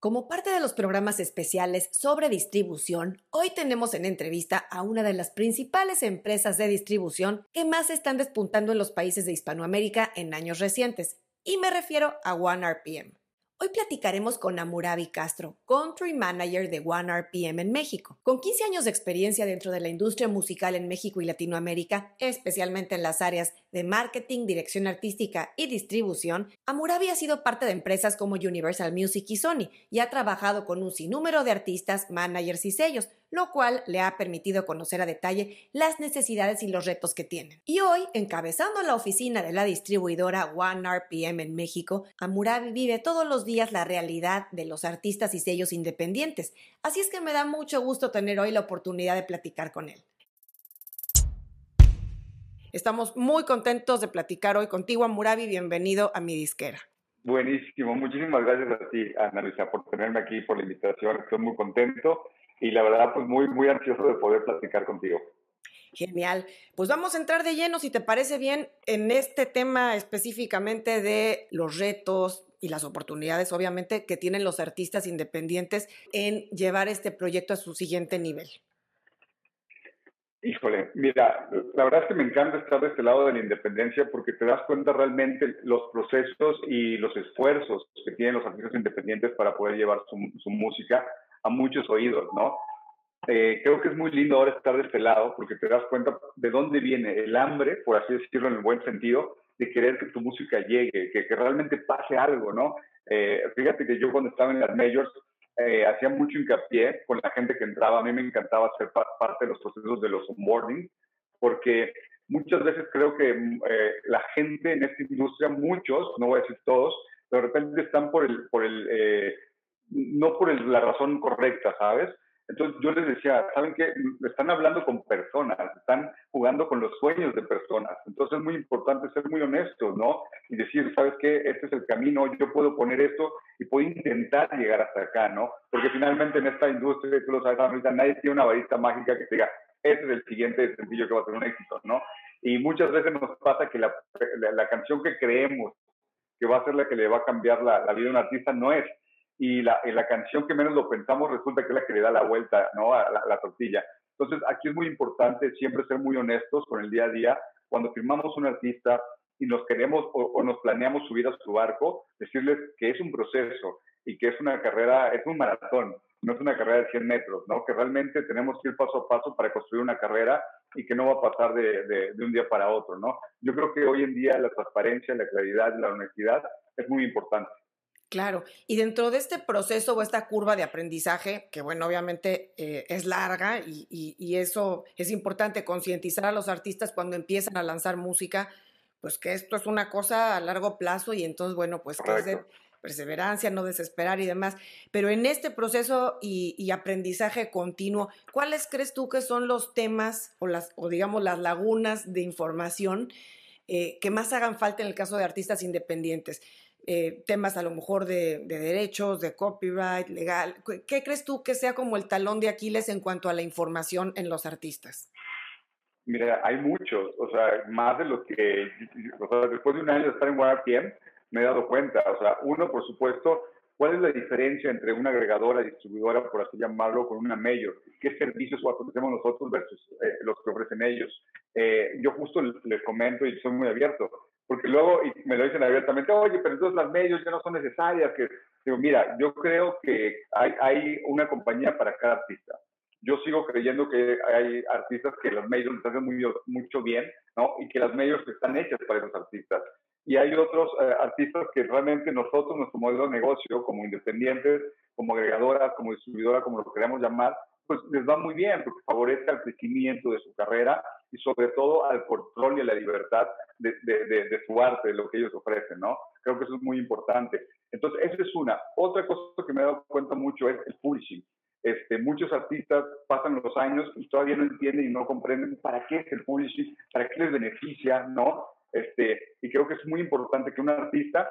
Como parte de los programas especiales sobre distribución, hoy tenemos en entrevista a una de las principales empresas de distribución que más están despuntando en los países de Hispanoamérica en años recientes, y me refiero a OneRPM. Hoy platicaremos con Amurabi Castro, Country Manager de OneRPM en México. Con 15 años de experiencia dentro de la industria musical en México y Latinoamérica, especialmente en las áreas de marketing, dirección artística y distribución, Amurabi ha sido parte de empresas como Universal Music y Sony y ha trabajado con un sinnúmero de artistas, managers y sellos, lo cual le ha permitido conocer a detalle las necesidades y los retos que tienen. Y hoy, encabezando la oficina de la distribuidora OneRPM en México, Amurabi vive todos los días la realidad de los artistas y sellos independientes, así es que me da mucho gusto tener hoy la oportunidad de platicar con él. Estamos muy contentos de platicar hoy contigo, Amurabi. Bienvenido a mi disquera. Buenísimo, muchísimas gracias a ti, Ana Luisa, por tenerme aquí, por la invitación. Estoy muy contento y la verdad, pues muy, muy ansioso de poder platicar contigo. Genial. Pues vamos a entrar de lleno, si te parece bien, en este tema específicamente de los retos y las oportunidades, obviamente, que tienen los artistas independientes en llevar este proyecto a su siguiente nivel. Híjole, mira, la verdad es que me encanta estar de este lado de la independencia porque te das cuenta realmente los procesos y los esfuerzos que tienen los artistas independientes para poder llevar su, su música a muchos oídos, ¿no? Eh, creo que es muy lindo ahora estar de este lado porque te das cuenta de dónde viene el hambre, por así decirlo en el buen sentido, de querer que tu música llegue, que, que realmente pase algo, ¿no? Eh, fíjate que yo cuando estaba en las majors eh, hacía mucho hincapié con la gente que entraba, a mí me encantaba ser parte de los procesos de los onboarding, porque muchas veces creo que la gente en esta industria, muchos, no voy a decir todos, de repente están por el, por el no por la razón correcta, ¿sabes? Entonces yo les decía, ¿saben qué? Están hablando con personas, están jugando con los sueños de personas. Entonces es muy importante ser muy honestos, ¿no? Y decir, ¿sabes qué? Este es el camino, yo puedo poner esto y puedo intentar llegar hasta acá, ¿no? Porque finalmente en esta industria, tú lo sabes ahorita, nadie tiene una varita mágica que te diga, este es el siguiente sencillo que va a ser un éxito, ¿no? Y muchas veces nos pasa que la, la, canción que creemos que va a ser la que le va a cambiar la, la vida a un artista no es y la, la, canción que menos lo pensamos resulta que es la que le da la vuelta ¿no? a la, tortilla. Entonces, aquí es muy importante siempre ser muy honestos con el día a día. Cuando firmamos un artista y nos queremos o, nos planeamos subir a su barco, decirles que es un proceso y que es una carrera, es un maratón, no es una carrera de 100 metros, ¿no? que realmente tenemos que ir paso a paso para construir una carrera y que no va a pasar de, de, de un día para otro. ¿no? Yo creo que hoy en día la transparencia, la claridad la honestidad es muy importante. Claro, y dentro de este proceso o esta curva de aprendizaje, que bueno, obviamente eh, es larga y, y, eso es importante concientizar a los artistas cuando empiezan a lanzar música, pues que esto es una cosa a largo plazo y entonces, bueno, pues que es de perseverancia, no desesperar y demás. Pero en este proceso y, y, aprendizaje continuo, ¿cuáles crees tú que son los temas o, las, o digamos las lagunas de información eh, que más hagan falta en el caso de artistas independientes? Eh, temas a lo mejor de, derechos, de copyright, legal. ¿Qué crees tú que sea como el talón de Aquiles en cuanto a la información en los artistas? Mira, hay muchos, o sea, más de lo que, después de un año de estar en YRPM, me he dado cuenta, o sea, uno, por supuesto, ¿cuál es la diferencia entre una agregadora, distribuidora, por así llamarlo, con una mayor? ¿Qué servicios ofrecemos nosotros versus eh, los que ofrecen ellos? Eh, yo justo les comento y soy muy abierto porque luego y me lo dicen abiertamente, oye, pero entonces las medios ya no son necesarias. Que, digo, mira, yo creo que hay, hay una compañía para cada artista. Yo sigo creyendo que hay artistas que los medios les hacen muy, mucho bien, ¿no? Y que las medios están hechas para esos artistas. Y hay otros eh, artistas que realmente nosotros, nuestro modelo de negocio, como independientes, como agregadora, como distribuidora, como lo queramos llamar, pues les va muy bien porque favorece el crecimiento de su carrera y sobre todo al control y a la libertad de, de, su arte, de lo que ellos ofrecen, ¿no? Creo que eso es muy importante. Entonces, esa es una. Otra cosa que me he dado cuenta mucho es el publishing. Este, muchos artistas pasan los años y todavía no entienden y no comprenden para qué es el publishing, para qué les beneficia, ¿no? Este, y creo que es muy importante que un artista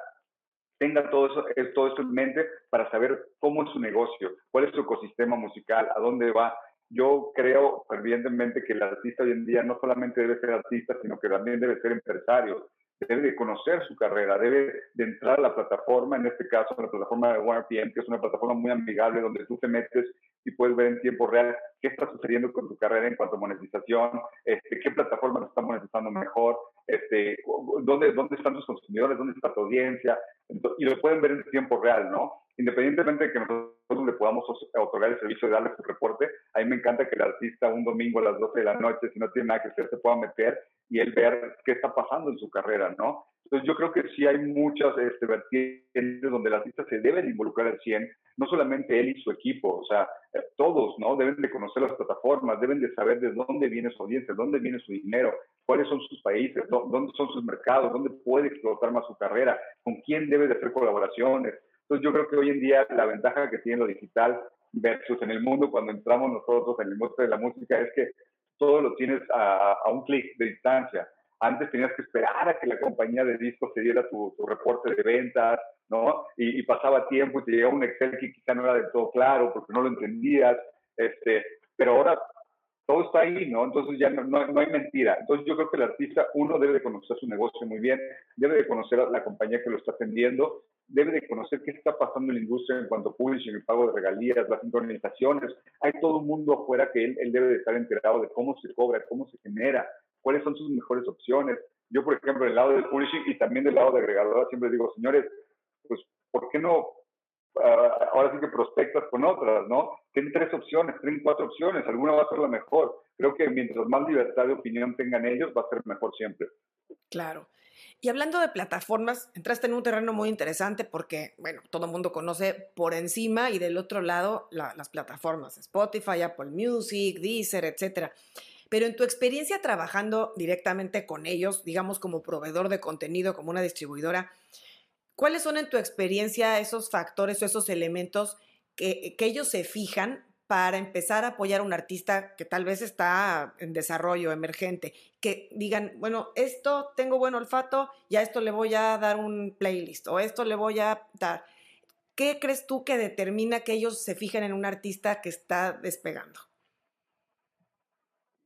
tenga todo eso, todo eso en mente para saber cómo es su negocio, cuál es su ecosistema musical, a dónde va. Yo creo fervientemente que el artista hoy en día no solamente debe ser artista, sino que también debe ser empresario, debe de conocer su carrera, debe de entrar a la plataforma, en este caso la plataforma de OneRPM, que es una plataforma muy amigable donde tú te metes y puedes ver en tiempo real qué está sucediendo con tu carrera en cuanto a monetización, este, qué plataforma está monetizando mejor, este, dónde, dónde están tus consumidores, dónde está tu audiencia, y lo pueden ver en tiempo real, ¿no? Independientemente de que nosotros le podamos otorgar el servicio de darle su reporte, a mí me encanta que el artista un domingo a las 12 de la noche, si no tiene nada que hacer, se pueda meter y él ver qué está pasando en su carrera, ¿no? Entonces yo creo que sí hay muchas este, vertientes donde el artista se debe involucrar al 100, no solamente él y su equipo, o sea, eh, todos, ¿no? Deben de conocer las plataformas, deben de saber de dónde viene su audiencia, dónde viene su dinero, cuáles son sus países, dónde son sus mercados, dónde puede explotar más su carrera, con quién debe de hacer colaboraciones. Entonces yo creo que hoy en día la ventaja que tiene lo digital versus en el mundo cuando entramos nosotros en el mundo de la música es que todo lo tienes a, un clic de distancia. Antes tenías que esperar a que la compañía de discos te diera tu, reporte de ventas, ¿no? Y, pasaba tiempo y te llegaba un Excel que quizá no era del todo claro porque no lo entendías. Este, pero ahora todo está ahí, ¿no? Entonces ya no, no, hay mentira. Entonces yo creo que el artista, uno, debe de conocer su negocio muy bien, debe de conocer a la compañía que lo está atendiendo debe de conocer qué está pasando en la industria en cuanto a publishing, el pago de regalías, las sincronizaciones. Hay todo un mundo afuera que él, él debe de estar enterado de cómo se cobra, cómo se genera, cuáles son sus mejores opciones. Yo, por ejemplo, del lado del publishing y también del lado de agregadora, siempre digo, señores, pues, ¿por qué no? Ah, ahora sí que prospectas con otras, ¿no? Tienen tres opciones, tienen cuatro opciones, alguna va a ser la mejor. Creo que mientras más libertad de opinión tengan ellos, va a ser mejor siempre. Claro. Y hablando de plataformas, entraste en un terreno muy interesante porque, bueno, todo el mundo conoce por encima y del otro lado las plataformas, Spotify, Apple Music, Deezer, etcétera. Pero en tu experiencia trabajando directamente con ellos, digamos como proveedor de contenido, como una distribuidora, ¿cuáles son en tu experiencia esos factores o esos elementos que, ellos se fijan para empezar a apoyar a un artista que tal vez está en desarrollo emergente, que digan, bueno, esto tengo buen olfato y a esto le voy a dar un playlist o esto le voy a dar. ¿Qué crees tú que determina que ellos se fijen en un artista que está despegando?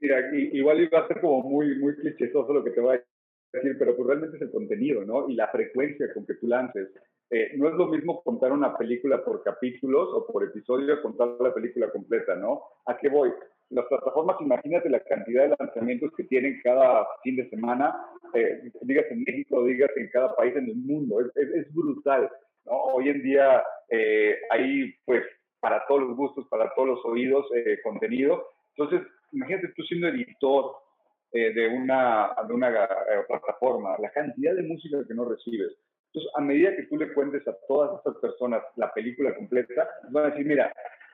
Mira, igual iba a ser como muy, muy clichésoso lo que te voy a decir, pero pues realmente es el contenido, ¿no? Y la frecuencia con que tú lances. Eh, no es lo mismo contar una película por capítulos o por episodio contar la película completa, ¿no? ¿A qué voy? Las plataformas, imagínate la cantidad de lanzamientos que tienen cada fin de semana, eh, digas en México, digas en cada país en el mundo, es, brutal, ¿no? Hoy en día eh, hay, pues, para todos los gustos, para todos los oídos, contenido. Entonces, imagínate tú siendo editor de una, de una plataforma, la cantidad de música que no recibes. Entonces, a medida que tú le cuentes a todas estas personas la película completa, van a decir, mira,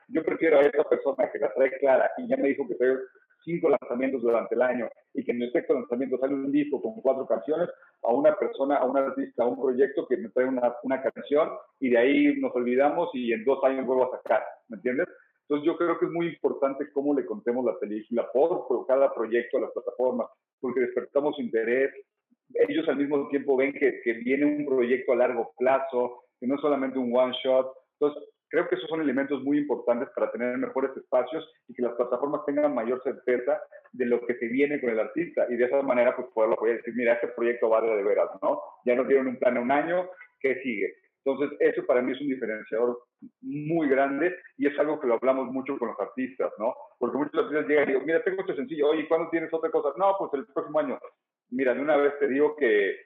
yo prefiero a esta persona que la trae clara y ya me dijo que trae cinco lanzamientos durante el año y que en el sexto lanzamiento sale un disco con cuatro canciones, a una persona, a un artista, a un proyecto que me trae una, una canción y de ahí nos olvidamos y en dos años vuelvo a sacar, ¿me entiendes? Entonces yo creo que es muy importante cómo le contemos la película por, por cada proyecto a las plataformas, porque despertamos interés, ellos al mismo tiempo ven que, que, viene un proyecto a largo plazo, que no es solamente un one shot. Entonces, creo que esos son elementos muy importantes para tener mejores espacios y que las plataformas tengan mayor certeza de lo que se viene con el artista y de esa manera pues poderlo apoyar y decir, mira, este proyecto va de veras, ¿no? Ya nos dieron un plan a un año, ¿qué sigue? Entonces, eso para mí es un diferenciador muy grande y es algo que lo hablamos mucho con los artistas, ¿no? Porque muchos artistas llegan y digo, mira, tengo este sencillo, oye, ¿cuándo tienes otra cosa? No, pues el próximo año mira, de una vez te digo que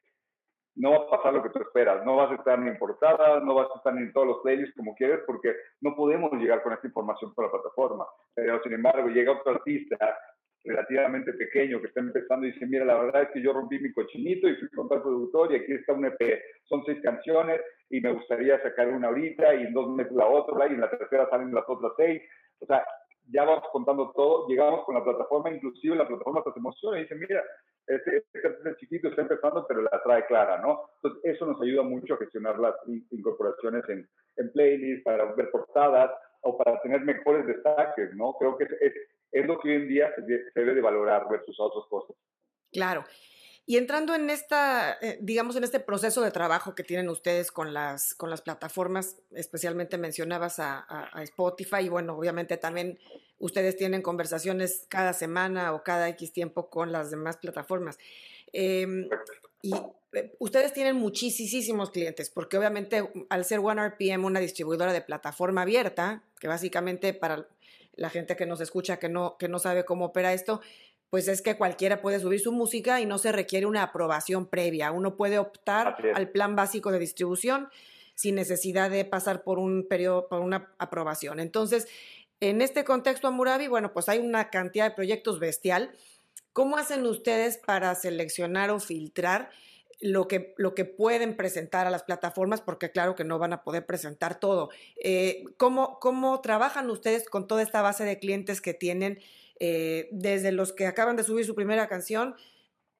no va a pasar lo que tú esperas, no vas a estar ni en portada, no vas a estar ni en todos los playlists como quieres, porque no podemos llegar con esta información por la plataforma. Pero sin embargo, llega otro artista relativamente pequeño que está empezando y dice, mira, la verdad es que yo rompí mi cochinito y fui con tal productor y aquí está un EP, son seis canciones y me gustaría sacar una ahorita y en dos meses la otra y en la tercera salen las otras seis. O sea, ya vamos contando todo, llegamos con la plataforma, inclusive la plataforma se emociona y dice, mira, este, este, chiquito está empezando, pero la trae clara, ¿no? Entonces, eso nos ayuda mucho a gestionar las incorporaciones en, en playlists, para ver portadas o para tener mejores destaques, ¿no? Creo que es, lo que hoy en día se, se debe de valorar versus otras cosas. Claro. Y entrando en esta, eh, digamos, en este proceso de trabajo que tienen ustedes con las, con las plataformas, especialmente mencionabas a, Spotify y bueno, obviamente también ustedes tienen conversaciones cada semana o cada X tiempo con las demás plataformas. Em, y eh, ustedes tienen muchísimos clientes, porque obviamente al ser OneRPM una distribuidora de plataforma abierta, que básicamente para la gente que nos escucha que no, que no sabe cómo opera esto, pues es que cualquiera puede subir su música y no se requiere una aprobación previa. Uno puede optar al plan básico de distribución sin necesidad de pasar por un periodo, por una aprobación. Entonces, en este contexto, Amurabi, bueno, pues hay una cantidad de proyectos bestial. ¿Cómo hacen ustedes para seleccionar o filtrar lo que, lo que pueden presentar a las plataformas? Porque claro que no van a poder presentar todo. Eh, ¿cómo, ¿Cómo trabajan ustedes con toda esta base de clientes que tienen, eh, desde los que acaban de subir su primera canción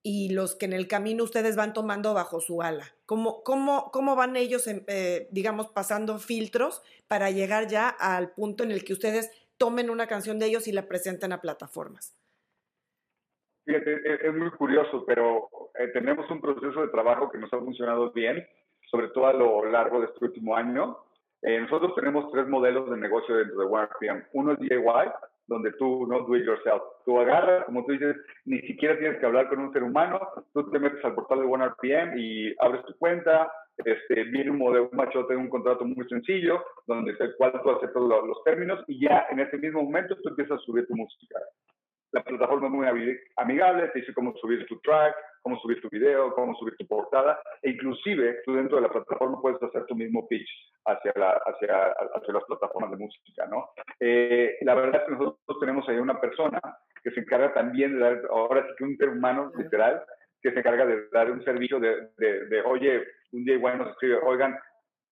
y los que en el camino ustedes van tomando bajo su ala? ¿Cómo, cómo, cómo van ellos, eh, digamos, pasando filtros para llegar ya al punto en el que ustedes tomen una canción de ellos y la presenten a plataformas? Fíjate, e, es muy curioso, pero eh, tenemos un proceso de trabajo que nos ha funcionado bien, sobre todo a lo largo de este último año. Eh, nosotros tenemos tres modelos de negocio dentro de OneRPM. Uno es DIY, donde tú no do it yourself. Tú agarras, como tú dices, ni siquiera tienes que hablar con un ser humano, tú te metes al portal de OneRPM y abres tu cuenta, este, viene un modelo, un machote, un contrato muy sencillo, donde el cual tú aceptas los, los términos y ya en ese mismo momento tú empiezas a subir tu música. La plataforma es muy amigable, te dice cómo subir tu track, cómo subir tu video, cómo subir tu portada, e inclusive tú dentro de la plataforma puedes hacer tu mismo pitch hacia, la, hacia, hacia las plataformas de música, ¿no? Eh, la verdad es que nosotros tenemos ahí una persona que se encarga también de dar, ahora sí que un ser humano, literal, que se encarga de dar un servicio de, de, oye, un día igual nos escribe, oigan,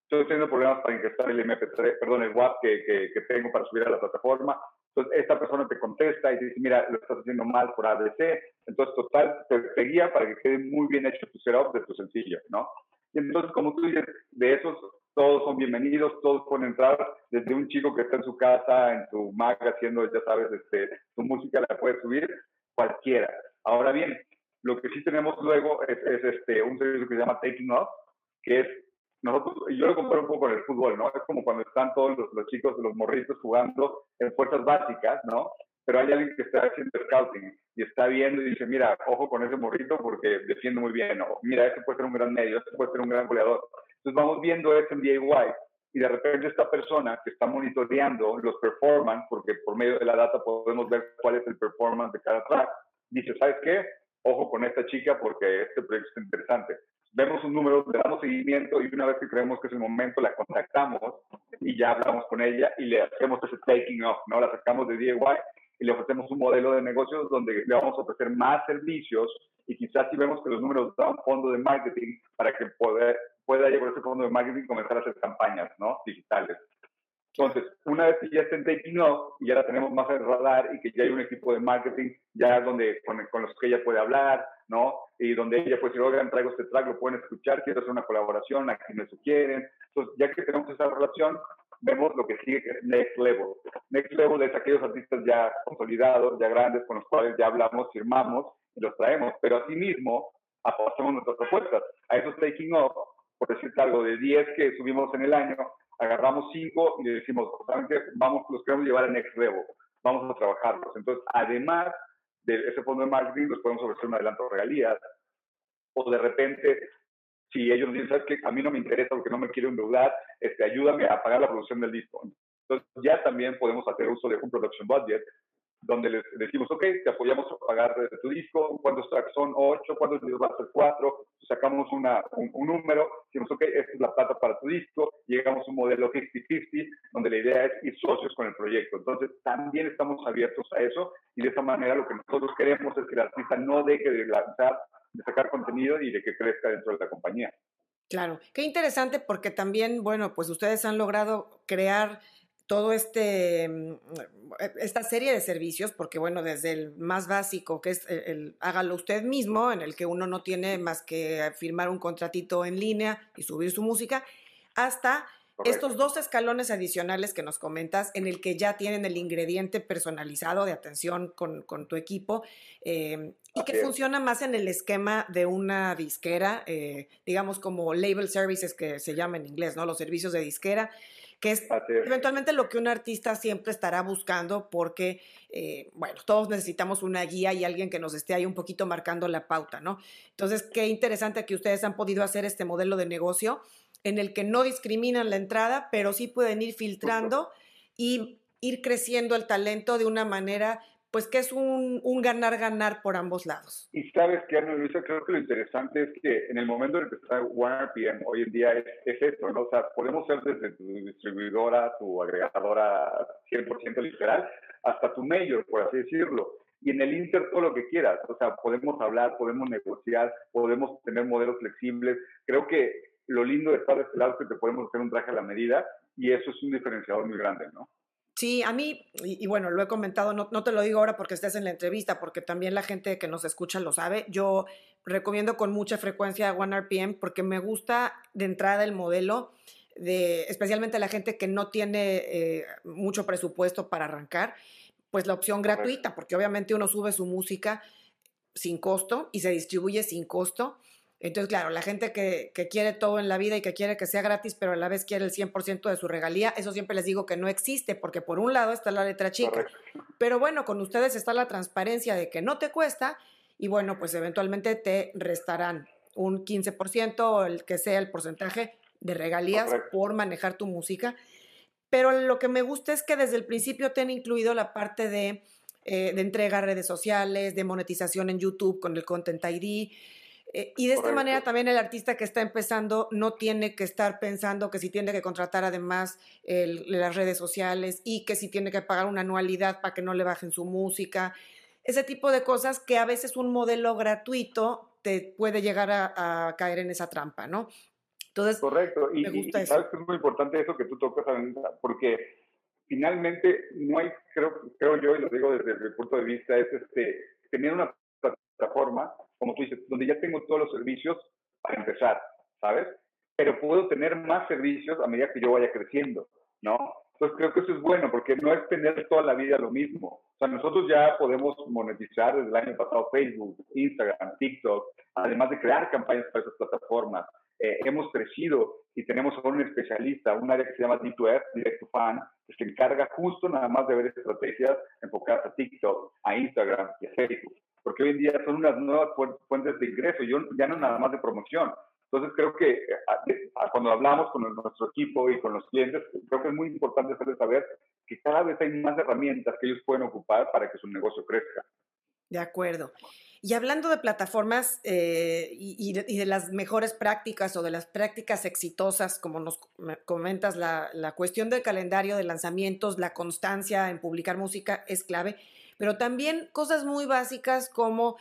estoy teniendo problemas para ingresar el MP3, perdón, el WAP que, que, que, tengo para subir a la plataforma. Entonces, esta persona te contesta y te dice, mira, lo estás haciendo mal por ABC. Entonces, total, te, guía para que quede muy bien hecho tu setup de tu sencillo, ¿no? Y entonces, como tú dices, de esos todos son bienvenidos, todos pueden entrar, desde un chico que está en su casa, en su Mac, haciendo, ya sabes, este, su música la puede subir, cualquiera. Ahora bien, lo que sí tenemos luego es, es este, un servicio que se llama Taking Off, que es nosotros, yo lo comparo un poco con el fútbol, ¿no? Es como cuando están todos los, los chicos, los morritos jugando en fuerzas básicas, ¿no? Pero hay alguien que está haciendo scouting y está viendo y dice, mira, ojo con ese morrito porque defiende muy bien, o mira, este puede ser un gran medio, este puede ser un gran goleador. Entonces vamos viendo eso en DIY y de repente esta persona que está monitoreando los performance, porque por medio de la data podemos ver cuál es el performance de cada track, dice, ¿sabes qué? Ojo con esta chica porque este proyecto es interesante vemos un número, le damos seguimiento y una vez que creemos que es el momento, la contactamos y ya hablamos con ella y le hacemos ese taking off, ¿no? La sacamos de DIY y le ofrecemos un modelo de negocios donde le vamos a ofrecer más servicios y quizás si vemos que los números dan fondo de marketing para que pueda, pueda llevar ese fondo de marketing comenzar a hacer campañas, ¿no? Digitales. Entonces, una vez que ya está en taking off y ya la tenemos más en radar y que ya hay un equipo de marketing ya donde con, con los que ella puede hablar, ¿no? Y donde ella puede decir, oigan, traigo este track, lo pueden escuchar, quiero hacer una colaboración, a quien me sugieren. Entonces, ya que tenemos esa relación, vemos lo que sigue, que es Next Level. Next Level es aquellos artistas ya consolidados, ya grandes, con los cuales ya hablamos, firmamos y los traemos. Pero asimismo, hacemos nuestras propuestas. A esos taking off, por decirte algo, de 10 que subimos en el año, agarramos 5 y le decimos. Vamos, los queremos llevar a Next Level. Vamos a trabajarlos. Entonces, además de ese fondo de marketing, les podemos ofrecer un adelanto de regalías. O de repente, si ellos dicen, ¿sabes qué? A mí no me interesa porque no me quiero endeudar, este, ayúdame a pagar la producción del disco. Entonces, ya también podemos hacer uso de un production budget donde les decimos, ok, te apoyamos a pagar tu disco, cuántos tracks son, ocho, cuántos videos van a ser cuatro, sacamos una, un, número, decimos, ok, esta es la plata para tu disco, llegamos a un modelo 50-50, donde la idea es ir socios con el proyecto. Entonces, también estamos abiertos a eso y de esa manera lo que nosotros queremos es que el artista no deje de lanzar, de sacar contenido y de que crezca dentro de la compañía. Claro, qué interesante porque también, bueno, pues ustedes han logrado crear todo este, mm, e, esta serie de servicios, porque bueno, desde el más básico, que es el, hágalo usted mismo, en el que uno no tiene más que firmar un contratito en línea y subir su música, hasta estos dos escalones adicionales que nos comentas, en el que ya tienen el ingrediente personalizado de atención con, tu equipo eh, y que funciona más en el esquema de una disquera, eh, digamos como label services que se llama en inglés, ¿no? Los servicios de disquera que es, eventualmente lo que un artista siempre estará buscando porque, eh, bueno, todos necesitamos una guía y alguien que nos esté ahí un poquito marcando la pauta, ¿no? Entonces, qué interesante que ustedes han podido hacer este modelo de negocio en el que no discriminan la entrada, pero sí pueden ir filtrando y ir creciendo el talento de una manera pues que es un, ganar-ganar por ambos lados. Y sabes que, Ana Luisa, creo que lo interesante es que en el momento en el que está OneRPM hoy en día es, es esto, ¿no? O sea, podemos ser desde tu distribuidora, tu agregadora 100% literal, hasta tu mayor, por así decirlo. Y en el Inter todo lo que quieras, o sea, podemos hablar, podemos negociar, podemos tener modelos flexibles. Creo que lo lindo de estar de este lado es que te podemos hacer un traje a la medida y eso es un diferenciador muy grande, ¿no? Sí, a mí, y, bueno, lo he comentado, no, no, te lo digo ahora porque estés en la entrevista, porque también la gente que nos escucha lo sabe. Yo recomiendo con mucha frecuencia OneRPM porque me gusta de entrada el modelo, de, especialmente la gente que no tiene eh, mucho presupuesto para arrancar, pues la opción gratuita, porque obviamente uno sube su música sin costo y se distribuye sin costo. Entonces, claro, la gente que, quiere todo en la vida y que quiere que sea gratis, pero a la vez quiere el 100% de su regalía, eso siempre les digo que no existe, porque por un lado está la letra chica, pero bueno, con ustedes está la transparencia de que no te cuesta y bueno, pues eventualmente te restarán un 15% o el que sea el porcentaje de regalías por manejar tu música. Pero lo que me gusta es que desde el principio te han incluido la parte de, eh, de entrega a redes sociales, de monetización en YouTube con el Content ID, eh, y de esta manera también el artista que está empezando no tiene que estar pensando que si tiene que contratar además las redes sociales y que si tiene que pagar una anualidad para que no le bajen su música. Ese tipo de cosas que a veces un modelo gratuito te puede llegar a, caer en esa trampa, ¿no? Entonces, Correcto. Y, me gusta eso. sabes que es muy importante eso que tú tocas, porque finalmente no hay, creo, creo yo, y lo digo desde mi punto de vista, es este, tener una plataforma como tú dices, donde ya tengo todos los servicios para empezar, ¿sabes? Pero puedo tener más servicios a medida que yo vaya creciendo, ¿no? Entonces creo que eso es bueno porque no es tener toda la vida lo mismo. O sea, nosotros ya podemos monetizar desde el año pasado Facebook, Instagram, TikTok, además de crear campañas para esas plataformas. Eh, hemos crecido y tenemos ahora un especialista, un área que se llama D2F, Direct to Fan, que se encarga justo nada más de ver estrategias enfocadas a TikTok, a Instagram y a Facebook porque hoy en día son unas nuevas fuentes de ingreso, yo, ya no nada más de promoción. Entonces creo que eh, cuando hablamos con nuestro equipo y con los clientes, creo que es muy importante hacerles saber que cada vez hay más herramientas que ellos pueden ocupar para que su negocio crezca. De acuerdo. Y hablando de plataformas eh, y, de, las mejores prácticas o de las prácticas exitosas, como nos comentas, la, la cuestión del calendario de lanzamientos, la constancia en publicar música es clave pero también cosas muy básicas como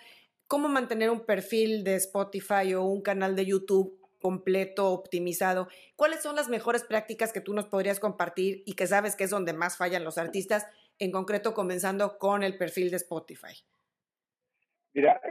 cómo mantener un perfil de Spotify o un canal de YouTube completo, optimizado. ¿Cuáles son las mejores prácticas que tú nos podrías compartir y que sabes que es donde más fallan los artistas, en concreto comenzando con el perfil de Spotify? Mira,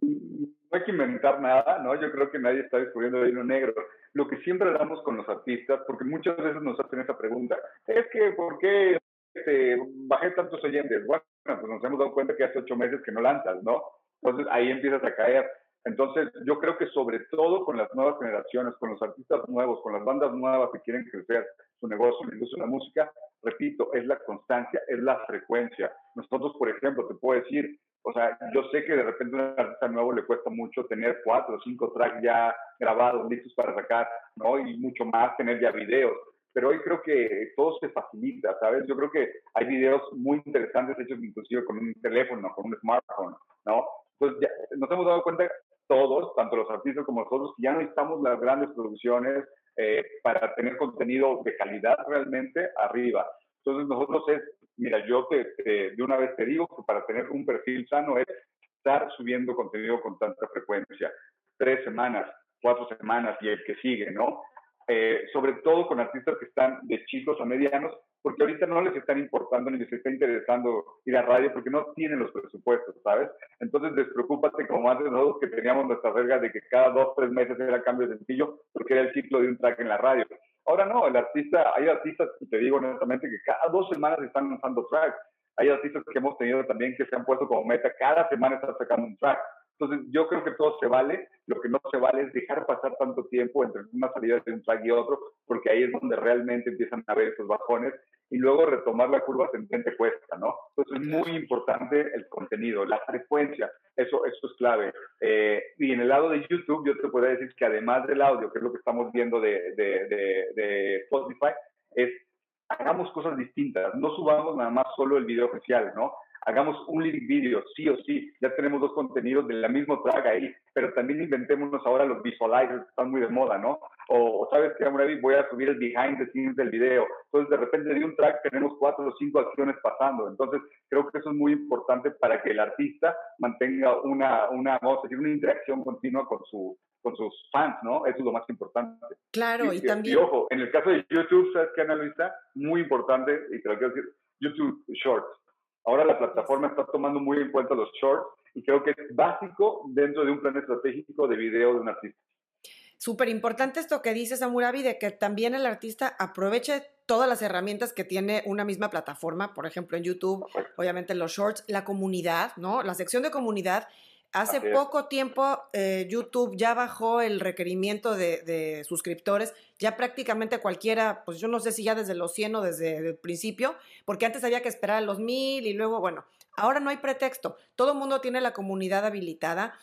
no hay que inventar nada, ¿no? Yo creo que nadie está descubriendo el hilo negro. Lo que siempre damos con los artistas, porque muchas veces nos hacen esa pregunta, es que, ¿por qué este, bajé tantos oyentes? Bueno, pues nos hemos dado cuenta que hace ocho meses que no lanzas, ¿no? Entonces ahí empiezas a caer. Entonces yo creo que sobre todo con las nuevas generaciones, con los artistas nuevos, con las bandas nuevas que quieren crecer su negocio, la industria de la música, repito, es la constancia, es la frecuencia. Nosotros, por ejemplo, te puedo decir, o sea, yo sé que de repente a un artista nuevo le cuesta mucho tener cuatro o cinco tracks ya grabados, listos para sacar, ¿no? Y mucho más tener ya videos pero hoy creo que todo se facilita, ¿sabes? Yo creo que hay videos muy interesantes hechos inclusive con un teléfono, con un smartphone, ¿no? Entonces ya nos hemos dado cuenta todos, tanto los artistas como nosotros, que ya necesitamos las grandes producciones eh, para tener contenido de calidad realmente arriba. Entonces nosotros es, mira, yo te, de una vez te digo que para tener un perfil sano es estar subiendo contenido con tanta frecuencia. Tres semanas, cuatro semanas y el que sigue, ¿no? Eh, sobre todo con artistas que están de chicos a medianos, porque ahorita no les están importando ni les está interesando ir a radio porque no tienen los presupuestos, ¿sabes? Entonces despreocúpate como antes nosotros que teníamos nuestra regla de que cada dos, tres meses era cambio de sencillo porque era el ciclo de un track en la radio. Ahora no, el artista, hay artistas, te digo honestamente, que cada dos semanas están lanzando tracks. Hay artistas que hemos tenido también que se han puesto como meta, cada semana están sacando un track. Entonces, yo creo que todo se vale. Lo que no se vale es dejar pasar tanto tiempo entre una salida de un track y otro, porque ahí es donde realmente empiezan a haber esos bajones y luego retomar la curva ascendente cuesta, ¿no? Entonces, es muy importante el contenido, la frecuencia, eso, eso es clave. Eh, y en el lado de YouTube, yo te podría decir que además del audio, que es lo que estamos viendo de, de, de, de Spotify, es hagamos cosas distintas, no subamos nada más solo el video oficial, ¿no? Hagamos un lyric video, sí o sí, ya tenemos dos contenidos de la misma track ahí, pero también inventémonos ahora los visualizers están muy de moda, ¿no? O, sabes que ahora voy a subir el behind the scenes del video, entonces de repente de un track tenemos cuatro o cinco acciones pasando, entonces creo que eso es muy importante para que el artista mantenga una, una, vamos a decir, una interacción continua con su, con sus fans, ¿no? Eso es lo más importante. Claro, y, también... Y ojo, en el caso de YouTube, ¿sabes qué, Ana Luisa? Muy importante, y te lo quiero decir, YouTube Shorts. Ahora la plataforma está tomando muy en cuenta los shorts y creo que es básico dentro de un plan estratégico de video de un artista. Súper importante esto que dices, Amurabi, de que también el artista aproveche todas las herramientas que tiene una misma plataforma, por ejemplo en YouTube, obviamente los shorts, la comunidad, ¿no? La sección de comunidad Hace poco tiempo eh, YouTube ya bajó el requerimiento de, suscriptores, ya prácticamente cualquiera, pues yo no sé si ya desde los 100 o desde el principio, porque antes había que esperar a los 1000 y luego, bueno, ahora no hay pretexto, todo el mundo tiene la comunidad habilitada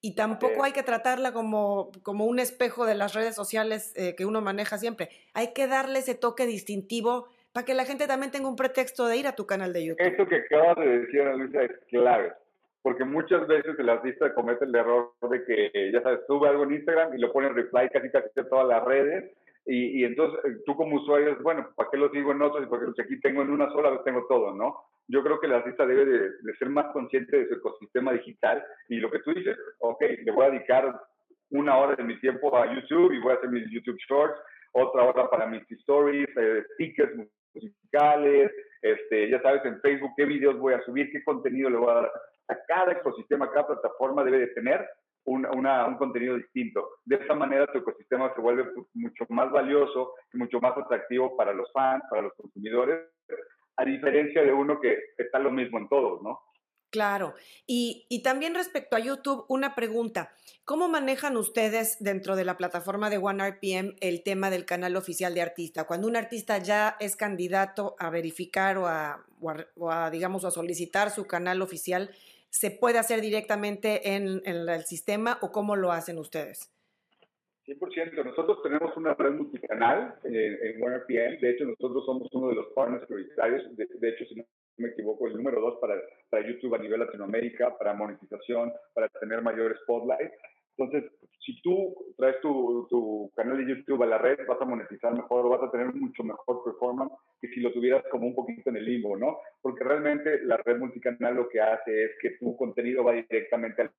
y tampoco hay que tratarla como, como un espejo de las redes sociales eh, que uno maneja siempre, hay que darle ese toque distintivo para que la gente también tenga un pretexto de ir a tu canal de YouTube. Esto que acabas de decir, Luisa, es clave porque muchas veces el artista comete el error de que, ya sabes, sube algo en Instagram y lo pone reply casi casi en todas las redes, y, y, entonces eh, tú como usuario, bueno, ¿para qué lo sigo en otros? Porque aquí tengo en una sola, tengo todo, ¿no? Yo creo que el artista debe de, de, ser más consciente de su ecosistema digital y lo que tú dices, ok, le voy a dedicar una hora de mi tiempo a YouTube y voy a hacer mis YouTube Shorts, otra hora para mis stories, eh, stickers musicales, este, ya sabes, en Facebook qué videos voy a subir, qué contenido le voy a dar cada ecosistema, cada plataforma debe de tener un, un contenido distinto. De esa manera tu ecosistema se vuelve mucho más valioso y mucho más atractivo para los fans, para los consumidores, a diferencia de uno que está lo mismo en todos, ¿no? Claro. Y, y, también respecto a YouTube, una pregunta. ¿Cómo manejan ustedes dentro de la plataforma de OneRPM el tema del canal oficial de artista? Cuando un artista ya es candidato a verificar o a, o a digamos, a solicitar su canal oficial, se puede hacer directamente en, el sistema o cómo lo hacen ustedes? 100%. Nosotros tenemos una red multicanal eh, en OneRPM. De hecho, nosotros somos uno de los partners prioritarios. De, hecho, si no me equivoco, el número dos para, para YouTube a nivel Latinoamérica, para monetización, para tener mayor spotlight. Entonces, si tú traes tu, tu, canal de YouTube a la red, vas a monetizar mejor, vas a tener mucho mejor performance que si lo tuvieras como un poquito en el limbo, ¿no? Porque realmente la red multicanal lo que hace es que tu contenido va directamente al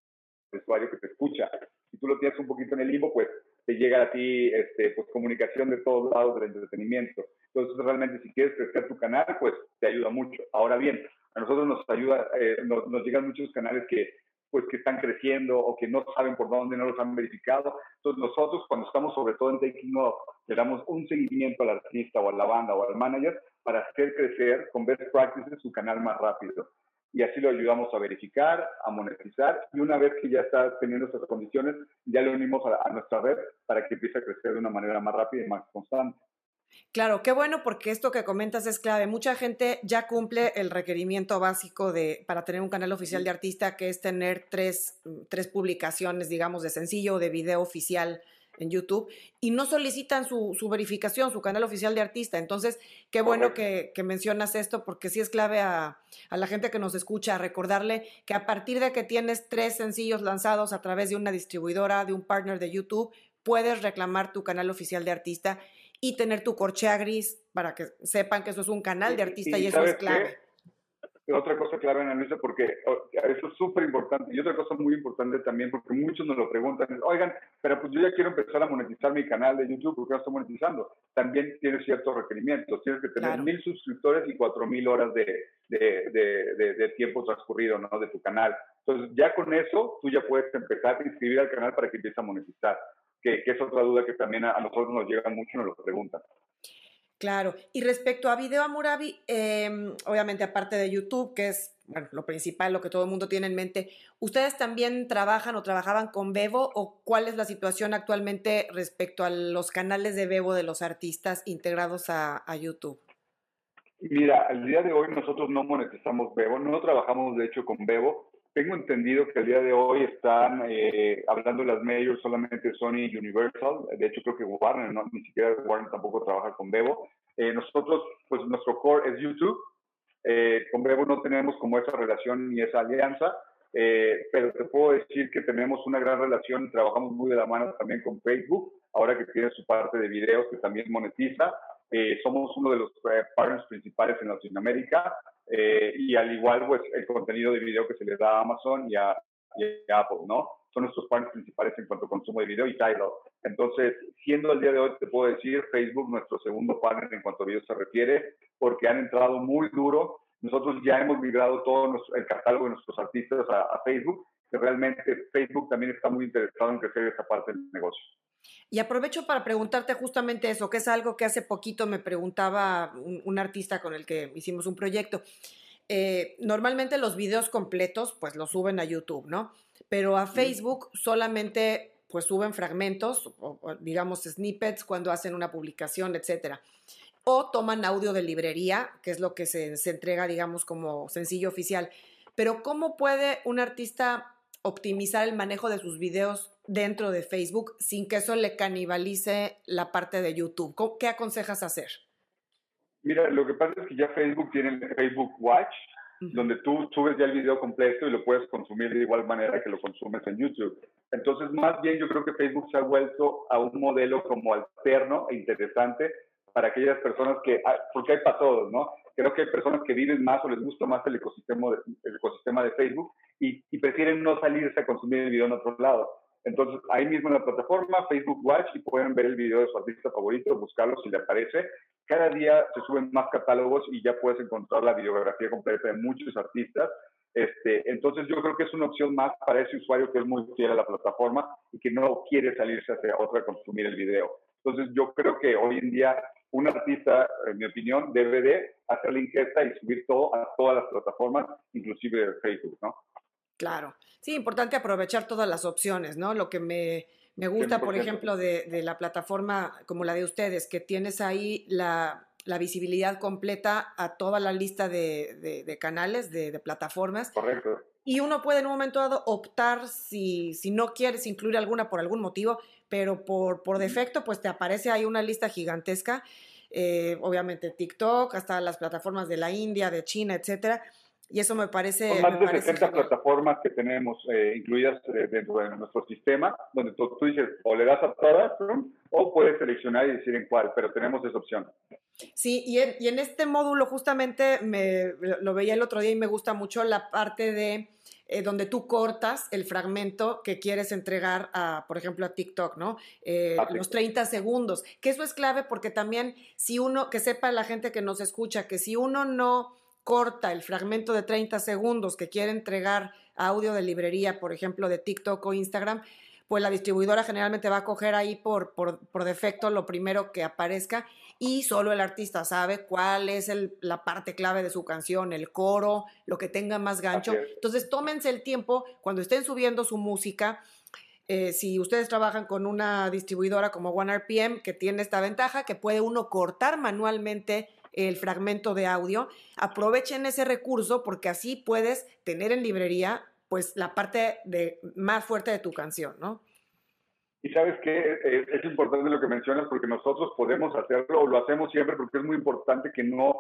usuario que te escucha. Si tú lo tienes un poquito en el limbo, pues te llega a ti este, pues, comunicación de todos lados del entretenimiento. Entonces, realmente, si quieres crecer tu canal, pues te ayuda mucho. Ahora bien, a nosotros nos ayuda, eh, nos, llegan muchos canales que pues que están creciendo o que no saben por dónde, no los han verificado. Entonces nosotros cuando estamos sobre todo en Taking Off, le damos un seguimiento al artista o a la banda o al manager para hacer crecer con best practices su canal más rápido. Y así lo ayudamos a verificar, a monetizar y una vez que ya está teniendo esas condiciones, ya lo unimos a, a nuestra red para que empiece a crecer de una manera más rápida y más constante. Claro, qué bueno porque esto que comentas es clave. Mucha gente ya cumple el requerimiento básico de para tener un canal oficial de artista, que es tener tres, tres publicaciones, digamos, de sencillo o de video oficial en YouTube y no solicitan su, su, verificación, su canal oficial de artista. Entonces, qué bueno que, que mencionas esto porque sí es clave a, a, la gente que nos escucha recordarle que a partir de que tienes tres sencillos lanzados a través de una distribuidora, de un partner de YouTube, puedes reclamar tu canal oficial de artista y tener tu corchea gris para que sepan que eso es un canal de artista y, eso es clave. Otra cosa clave, Ana Luisa, porque eso es súper importante. Y otra cosa muy importante también, porque muchos nos lo preguntan, oigan, pero pues yo ya quiero empezar a monetizar mi canal de YouTube, porque ya estoy monetizando. También tiene ciertos requerimientos. Tienes que tener mil suscriptores y cuatro mil horas de, de, de, de, tiempo transcurrido, ¿no? De tu canal. Entonces, ya con eso, tú ya puedes empezar a inscribir al canal para que empiece a monetizar que, es otra duda que también a, nosotros nos llega mucho y nos lo preguntan. Claro, y respecto a Video Amurabi, eh, obviamente aparte de YouTube, que es lo principal, lo que todo el mundo tiene en mente. ¿Ustedes también trabajan o trabajaban con Bebo o cuál es la situación actualmente respecto a los canales de Bebo de los artistas integrados a, YouTube? Mira, al día de hoy nosotros no monetizamos Bebo, no trabajamos de hecho con Bebo. Tengo entendido que al día de hoy están eh, hablando las majors solamente Sony y Universal. De hecho, creo que Warner, no, ni siquiera Warner tampoco trabaja con Bebo. Eh, nosotros, pues nuestro core es YouTube eh, con Bebo no tenemos como esa relación ni esa alianza, eh, pero te puedo decir que tenemos una gran relación y trabajamos muy de la mano también con Facebook, ahora que tiene su parte de videos que también monetiza. Eh, somos uno de los partners principales en Latinoamérica y al igual pues el contenido de video que se le da a Amazon y a, y a Apple, ¿no? Son nuestros partners principales en cuanto a consumo de video y Tidal. Entonces, siendo el día de hoy, te puedo decir, Facebook, nuestro segundo partner en cuanto a video se refiere, porque han entrado muy duro. Nosotros ya hemos migrado todo el catálogo de nuestros artistas a, Facebook, que realmente Facebook también está muy interesado en crecer esa parte del negocio. Y aprovecho para preguntarte justamente eso, que es algo que hace poquito me preguntaba un, artista con el que hicimos un proyecto. Eh, normalmente los videos completos pues los suben a YouTube, ¿no? Pero a Facebook solamente pues suben fragmentos, o, digamos snippets cuando hacen una publicación, etcétera. O toman audio de librería, que es lo que se, se entrega, digamos, como sencillo oficial. Pero ¿cómo puede un artista optimizar el manejo de sus videos dentro de Facebook sin que eso le canibalice la parte de YouTube? ¿Qué aconsejas hacer? Mira, lo que pasa es que ya Facebook tiene Facebook Watch, donde tú subes ya el video completo y lo puedes consumir de igual manera que lo consumes en YouTube. Entonces, más bien yo creo que Facebook se ha vuelto a un modelo como alterno e interesante para aquellas personas que, ah, porque hay para todos, ¿no? Creo que hay personas que viven más o les gusta más el ecosistema de, el ecosistema de Facebook y, y prefieren no salirse a consumir el video en otro lado. Entonces, ahí mismo en la plataforma, Facebook Watch, y pueden ver el video de su artista favorito, buscarlo si le aparece. Cada día se suben más catálogos y ya puedes encontrar la videografía completa de muchos artistas. Este, entonces, yo creo que es una opción más para ese usuario que es muy fiel a la plataforma y que no quiere salirse hacia otra a consumir el video. Entonces, yo creo que hoy en día un artista, en mi opinión, debe de hacer la ingesta y subir todo a todas las plataformas, inclusive Facebook, ¿no? Claro. Sí, importante aprovechar todas las opciones, ¿no? Lo que me, gusta, por ejemplo, de, la plataforma como la de ustedes, que tienes ahí la, visibilidad completa a toda la lista de, canales, de, plataformas. Correcto. Y uno puede en un momento dado optar si, si no quieres incluir alguna por algún motivo, pero por, por defecto, pues te aparece ahí una lista gigantesca. Eh, obviamente TikTok, hasta las plataformas de la India, de China, etcétera y eso me parece... Son más de 60 plataformas que tenemos eh, incluidas eh, dentro de nuestro sistema, donde tú, dices o le das a todas o puedes seleccionar y decir en cuál, pero tenemos esa opción. Sí, y en, y en este módulo justamente me, lo veía el otro día y me gusta mucho la parte de eh, donde tú cortas el fragmento que quieres entregar a, por ejemplo, a TikTok, ¿no? los 30 segundos, que eso es clave porque también si uno, que sepa la gente que nos escucha, que si uno no corta el fragmento de 30 segundos que quiere entregar audio de librería, por ejemplo, de TikTok o Instagram, pues la distribuidora generalmente va a coger ahí por, por, defecto lo primero que aparezca y solo el artista sabe cuál es la parte clave de su canción, el coro, lo que tenga más gancho. Entonces, tómense el tiempo cuando estén subiendo su música. Eh, si ustedes trabajan con una distribuidora como OneRPM, que tiene esta ventaja, que puede uno cortar manualmente el fragmento de audio, aprovechen ese recurso porque así puedes tener en librería pues la parte de, más fuerte de tu canción, ¿no? Y sabes que es, importante lo que mencionas porque nosotros podemos hacerlo o lo hacemos siempre porque es muy importante que no,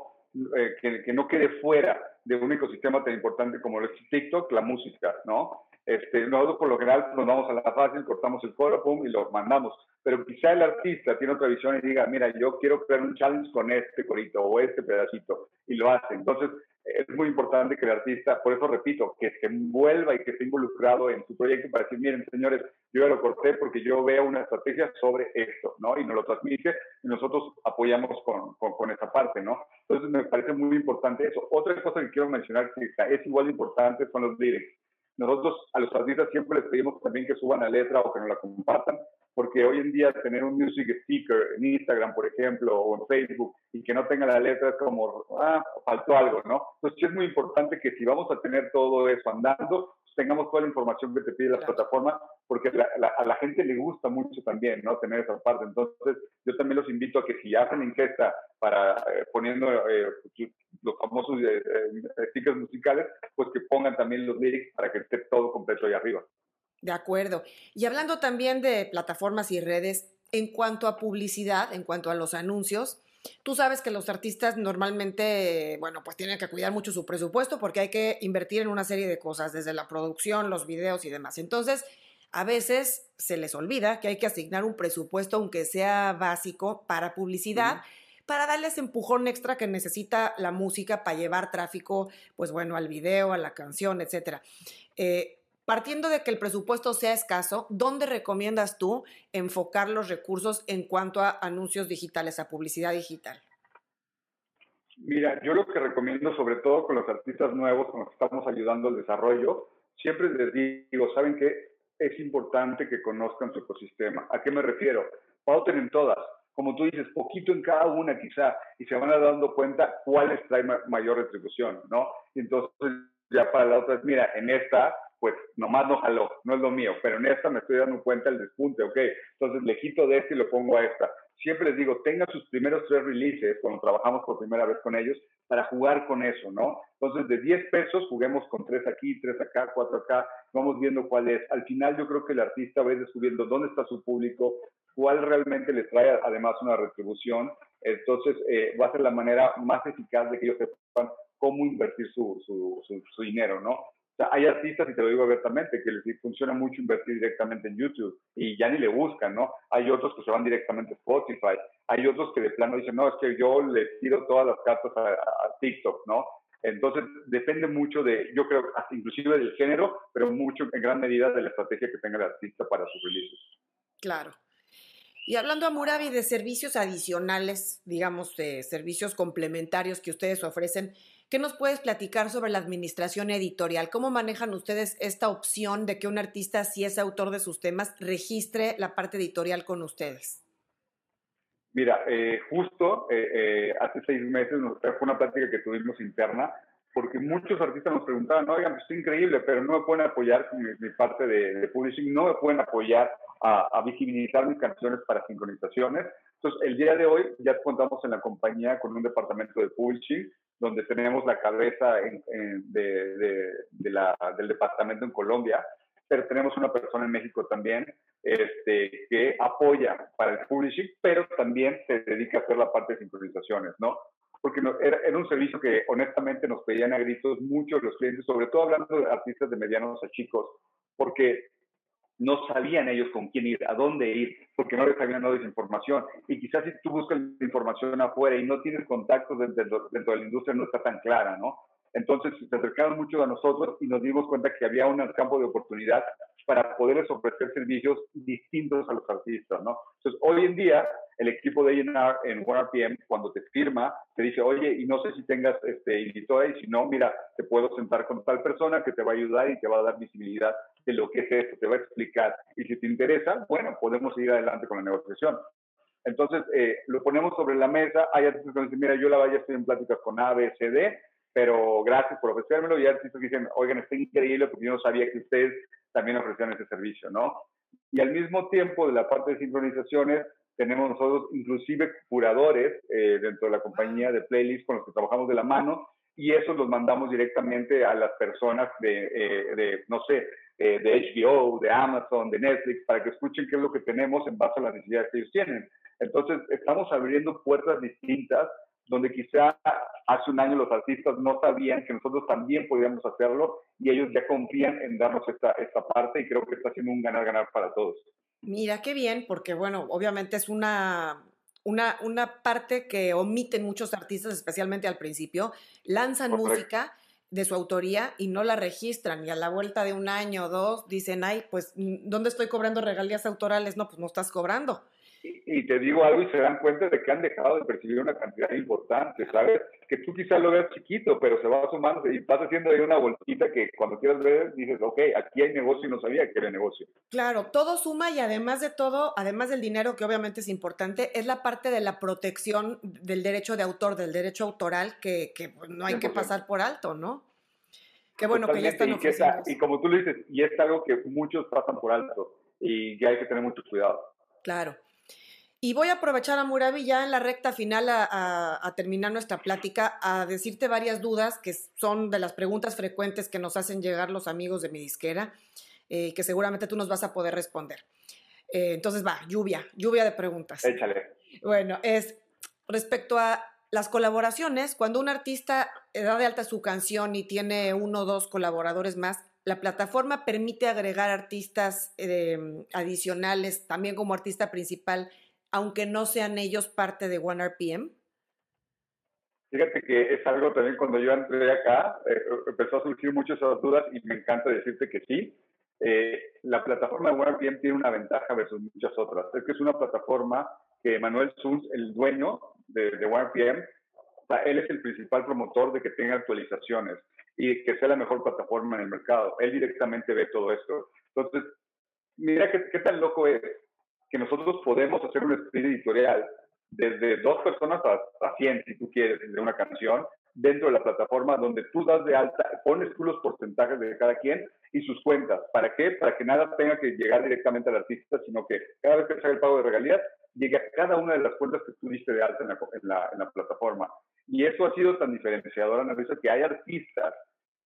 eh, que, que, no quede fuera de un ecosistema tan importante como es TikTok, la música, ¿no? Este, nosotros por lo general nos vamos a la fácil, cortamos el coro, pum, y lo mandamos. Pero quizá el artista tiene otra visión y diga, mira, yo quiero crear un challenge con este corito o este pedacito, y lo hace. Entonces, es muy importante que el artista, por eso repito, que se envuelva y que esté involucrado en su proyecto para decir, miren, señores, yo ya lo corté porque yo veo una estrategia sobre esto, ¿no? Y nos lo transmite y nosotros apoyamos con, con, esa parte, ¿no? Entonces, me parece muy importante eso. Otra cosa que quiero mencionar que es igual de importante son los lyrics. Nosotros a los artistas siempre les pedimos también que suban la letra o que nos la compartan, porque hoy en día tener un music sticker en Instagram, por ejemplo, o en Facebook, y que no tenga la letra es como, ah, faltó algo, ¿no? Entonces es muy importante que si vamos a tener todo eso andando, tengamos toda la información que te pide las plataformas, porque a la gente le gusta mucho también, ¿no? Tener esa parte. Entonces yo también los invito a que si hacen encuesta para eh, poniendo eh, los famosos eh, stickers musicales, pues que pongan también los lyrics para que esté todo completo ahí arriba. De acuerdo. Y hablando también de plataformas y redes, en cuanto a publicidad, en cuanto a los anuncios, tú sabes que los artistas normalmente, bueno, pues tienen que cuidar mucho su presupuesto porque hay que invertir en una serie de cosas, desde la producción, los videos y demás. Entonces, a veces se les olvida que hay que asignar un presupuesto, aunque sea básico, para publicidad. para darles empujón extra que necesita la música para llevar tráfico, pues bueno, al video, a la canción, etcétera. Eh, Partiendo de que el presupuesto sea escaso, ¿dónde recomiendas tú enfocar los recursos en cuanto a anuncios digitales, a publicidad digital? Mira, yo lo que recomiendo, sobre todo con los artistas nuevos con los que estamos ayudando al desarrollo, siempre les digo, ¿saben qué? Es importante que conozcan su ecosistema. ¿A qué me refiero? Pauten en todas. Como tú dices, poquito en cada una quizá, y se van dando cuenta cuáles trae mayor retribución, ¿no? Y entonces ya para la otra, mira, en esta pues nomás no jaló, no es lo mío, pero en esta me estoy dando cuenta del despunte, ok, entonces le quito de este y lo pongo a esta. Siempre les digo, tengan sus primeros tres releases cuando trabajamos por primera vez con ellos para jugar con eso, ¿no? Entonces, de 10 pesos, juguemos con tres aquí, tres acá, cuatro acá, vamos viendo cuál es. Al final, yo creo que el artista va a ir descubriendo dónde está su público, cuál realmente le trae además una retribución. Entonces, eh, va a ser la manera más eficaz de que ellos sepan cómo invertir su, su, su dinero, ¿no? Hay artistas, y te lo digo abiertamente, que les funciona mucho invertir directamente en YouTube y ya ni le buscan, ¿no? Hay otros que se van directamente a Spotify, hay otros que de plano dicen, no, es que yo le tiro todas las cartas a, TikTok, ¿no? Entonces, depende mucho de, yo creo, inclusive del género, pero mucho en gran medida de la estrategia que tenga el artista para sus releases. Claro. Y hablando a Murabi de servicios adicionales, digamos, de servicios complementarios que ustedes ofrecen, ¿Qué nos puedes platicar sobre la administración editorial? ¿Cómo manejan ustedes esta opción de que un artista, si es autor de sus temas, registre la parte editorial con ustedes? Mira, eh, justo eh, eh, hace seis meses fue una plática que tuvimos interna, porque muchos artistas nos preguntaban, oigan, pues es increíble, pero no me pueden apoyar con mi, parte de, publishing, no me pueden apoyar a, a, visibilizar mis canciones para sincronizaciones. Entonces, el día de hoy ya contamos en la compañía con un departamento de publishing donde tenemos la cabeza del departamento en Colombia, pero tenemos una persona en México también este, que apoya para el publishing, pero también se dedica a hacer la parte de sincronizaciones, ¿no? Porque era, era, un servicio que honestamente nos pedían a gritos muchos los clientes, sobre todo hablando de artistas de medianos a chicos, porque no sabían ellos con quién ir, a dónde ir, porque no les habían dado esa información. Y quizás si tú buscas información afuera y no tienes contactos dentro, dentro de la industria, no está tan clara, ¿no? Entonces se acercaron mucho a nosotros y nos dimos cuenta que había un campo de oportunidad para poderles ofrecer servicios distintos a los artistas, ¿no? Entonces, hoy en día, el equipo de A&R en OneRPM, cuando te firma, te dice, oye, y no sé si tengas este, editora, y si no, mira, te puedo sentar con tal persona que te va a ayudar y te va a dar visibilidad de lo que es esto, te va a explicar. Y si te interesa, bueno, podemos seguir adelante con la negociación. Entonces, eh, lo ponemos sobre la mesa. Hay artistas que dicen, mira, yo la vaya, estoy en pláticas con A, B, C, D, pero gracias por ofrecérmelo. Y artistas que dicen, oigan, está increíble porque yo no sabía que ustedes también ofrecían ese servicio, ¿no? Y al mismo tiempo, de la parte de sincronizaciones, tenemos nosotros inclusive curadores eh, dentro de la compañía de playlists con los que trabajamos de la mano y esos los mandamos directamente a las personas de, eh, de no sé, eh, de HBO, de Amazon, de Netflix, para que escuchen qué es lo que tenemos en base a las necesidades que ellos tienen. Entonces, estamos abriendo puertas distintas donde quizá hace un año los artistas no sabían que nosotros también podíamos hacerlo y ellos ya confían en darnos esta, esta parte y creo que está siendo un ganar-ganar para todos. Mira, qué bien, porque bueno, obviamente es una, una, una parte que omiten muchos artistas, especialmente al principio, lanzan música de su autoría y no la registran y a la vuelta de un año o dos dicen, ay, pues, ¿dónde estoy cobrando regalías autorales? No, pues no estás cobrando. Y, te digo algo y se dan cuenta de que han dejado de percibir una cantidad importante, ¿sabes? Que tú quizás lo veas chiquito, pero se va sumando y vas haciendo ahí una bolsita que cuando quieras ver dices, ok, aquí hay negocio y no sabía que era negocio. Claro, todo suma y además de todo, además del dinero que obviamente es importante, es la parte de la protección del derecho de autor, del derecho autoral que, que no hay que pasar por alto, ¿no? Qué bueno que ya están. Y, y como tú lo dices, y es algo que muchos pasan por alto y que hay que tener mucho cuidado. Claro. Y voy a aprovechar a Murabi ya en la recta final a, terminar nuestra plática, a decirte varias dudas que son de las preguntas frecuentes que nos hacen llegar los amigos de mi disquera, eh, que seguramente tú nos vas a poder responder. Eh, entonces va, lluvia, lluvia de preguntas. Échale. Bueno, es respecto a las colaboraciones, cuando un artista da de alta su canción y tiene uno o dos colaboradores más, la plataforma permite agregar artistas eh, adicionales también como artista principal aunque no sean ellos parte de OneRPM? Fíjate que es algo también cuando yo entré acá, eh, empezó a surgir muchas dudas y me encanta decirte que sí. Eh, la plataforma de OneRPM tiene una ventaja versus muchas otras. Es que es una plataforma que Manuel Suns, el dueño de, de OneRPM, él es el principal promotor de que tenga actualizaciones y que sea la mejor plataforma en el mercado. Él directamente ve todo esto. Entonces, mira qué, qué tan loco es que nosotros podemos hacer un split editorial desde dos personas a, 100, si tú quieres, de una canción, dentro de la plataforma donde tú das de alta, pones tú los porcentajes de cada quien y sus cuentas. ¿Para qué? Para que nada tenga que llegar directamente al artista, sino que cada vez que se haga el pago de regalías, llegue a cada una de las cuentas que tú diste de alta en la, en la, plataforma. Y eso ha sido tan diferenciador, Ana Luisa, que hay artistas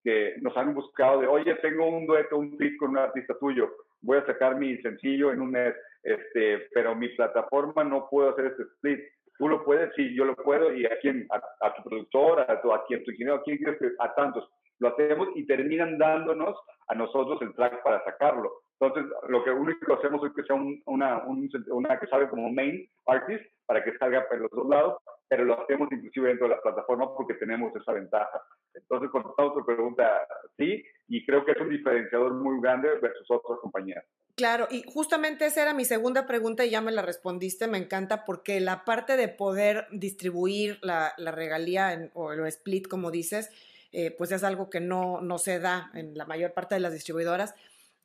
que nos han buscado de, oye, tengo un dueto, un beat con un artista tuyo, voy a sacar mi sencillo en un mes este, pero mi plataforma no puedo hacer este split. Tú lo puedes, sí, yo lo puedo, y a quién, a, tu productor, a, tu, a quien tu ingeniero, a quién quieres a tantos. Lo hacemos y terminan dándonos a nosotros el track para sacarlo. Entonces, lo que único hacemos es que sea una, una que sabe como main artist para que salga por los dos lados, pero lo hacemos inclusive dentro de la plataforma porque tenemos esa ventaja. Entonces, contestamos tu pregunta, sí, y creo que es un diferenciador muy grande versus otras compañías. Claro, y justamente esa era mi segunda pregunta y ya me la respondiste, me encanta porque la parte de poder distribuir la, regalía o el split, como dices, eh, pues es algo que no, no se da en la mayor parte de las distribuidoras.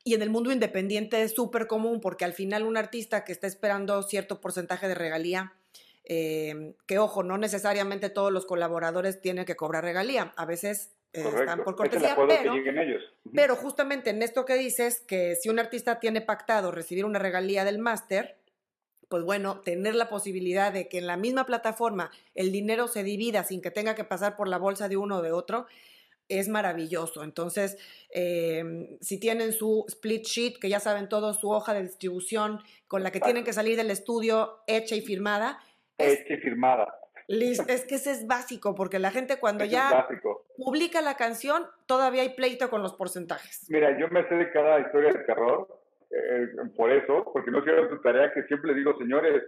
Y en el mundo independiente es súper común porque al final un artista que está esperando cierto porcentaje de regalía, eh, que ojo, no necesariamente todos los colaboradores tienen que cobrar regalía, a veces eh, están por cortesía, pero, pero justamente en esto que dices, que si un artista tiene pactado recibir una regalía del máster, pues bueno, tener la posibilidad de que en la misma plataforma el dinero se divida sin que tenga que pasar por la bolsa de uno o de otro, es maravilloso. Entonces, em, si tienen su split sheet, que ya saben todos, su hoja de distribución con la que tienen que salir del estudio hecha y firmada. Hecha y firmada. Es que ese es básico, porque la gente cuando ya publica la canción, todavía hay pleito con los porcentajes. Mira, yo me sé de cada historia de terror, eh, por eso, porque no hicieron su tarea, que siempre digo, señores,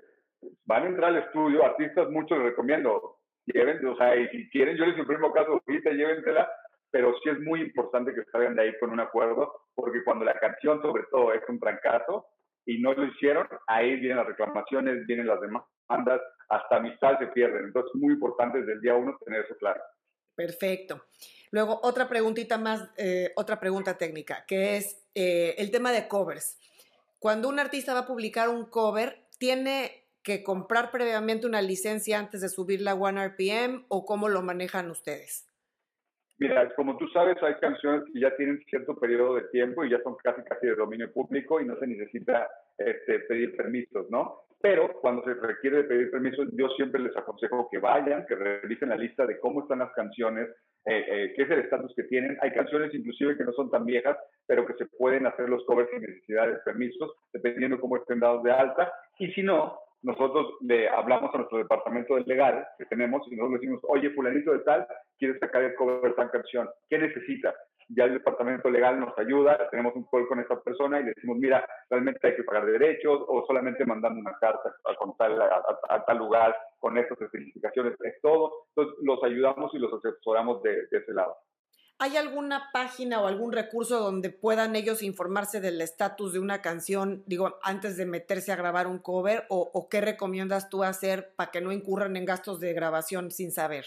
van a entrar al estudio, artistas muchos les recomiendo, lleven, o sea, y si quieren, yo les imprimo caso ahorita, llévensela, pero sí es muy importante que salgan de ahí con un acuerdo, porque cuando la canción, sobre todo, es un fracaso y no lo hicieron, ahí vienen las reclamaciones, vienen las demandas, hasta amistad se pierden. Entonces, es muy importante desde el día uno tener eso claro. Perfecto. Luego, otra preguntita más, eh, otra pregunta técnica, que es eh, el tema de covers. Cuando un artista va a publicar un cover, ¿tiene que comprar previamente una licencia antes de subirla a RPM o cómo lo manejan ustedes? Mira, como tú sabes, hay canciones que ya tienen cierto periodo de tiempo y ya son casi casi de dominio público y no se necesita este, pedir permisos, ¿no? Pero cuando se requiere pedir permisos, yo siempre les aconsejo que vayan, que revisen la lista de cómo están las canciones, eh, eh, qué es el estatus que tienen. Hay canciones inclusive que no son tan viejas, pero que se pueden hacer los covers sin necesidad de permisos, dependiendo cómo estén dados de alta. Y si no, nosotros le hablamos a nuestro departamento de legal que tenemos y nosotros decimos, oye, fulanito de tal, quiere sacar el cover de esta canción, ¿qué necesita? Ya el departamento legal nos ayuda, tenemos un call con esta persona y le decimos, mira, realmente hay que pagar derechos o solamente mandando una carta a, a, tal lugar con estas especificaciones, es todo. Entonces, los ayudamos y los asesoramos de, ese lado. ¿Hay alguna página o algún recurso donde puedan ellos informarse del estatus de una canción, digo, antes de meterse a grabar un cover? ¿O, qué recomiendas tú hacer para que no incurran en gastos de grabación sin saber?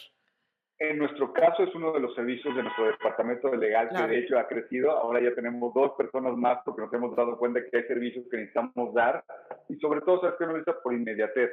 En nuestro caso es uno de los servicios de nuestro departamento de legal que de hecho ha crecido. Ahora ya tenemos dos personas más porque nos hemos dado cuenta que hay servicios que necesitamos dar y sobre todo, ¿sabes que No necesita por inmediatez.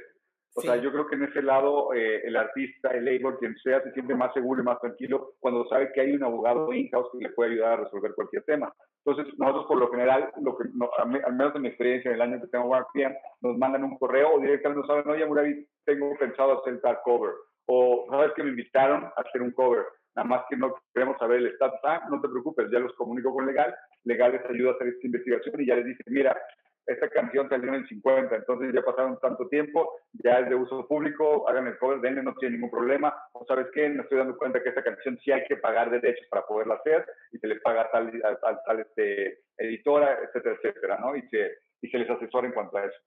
O sea, yo creo que en ese lado eh, el artista, el label, quien sea, se siente más seguro y más tranquilo cuando sabe que hay un abogado in-house que le puede ayudar a resolver cualquier tema. Entonces, nosotros por lo general, lo que al menos en mi experiencia en el año que tengo OnePM, nos mandan un correo o directamente nos saben, oye, Murabi, tengo pensado hacer tal cover. O, sabes que me invitaron a hacer un cover. Nada más que no queremos saber el estatus. Ah, no te preocupes, ya los comunico con Legal. Legal les ayuda a hacer esta investigación y ya les dice, mira, esta canción salió en el 50, entonces ya pasaron tanto tiempo, ya es de uso público, hagan el cover, denle, no tiene ningún problema, o sabes qué, me estoy dando cuenta que esta canción sí hay que pagar derechos para poderla hacer y se le paga tal, tal, tal este, editora, etcétera, etcétera, ¿no? Y se, y se les asesora en cuanto a eso.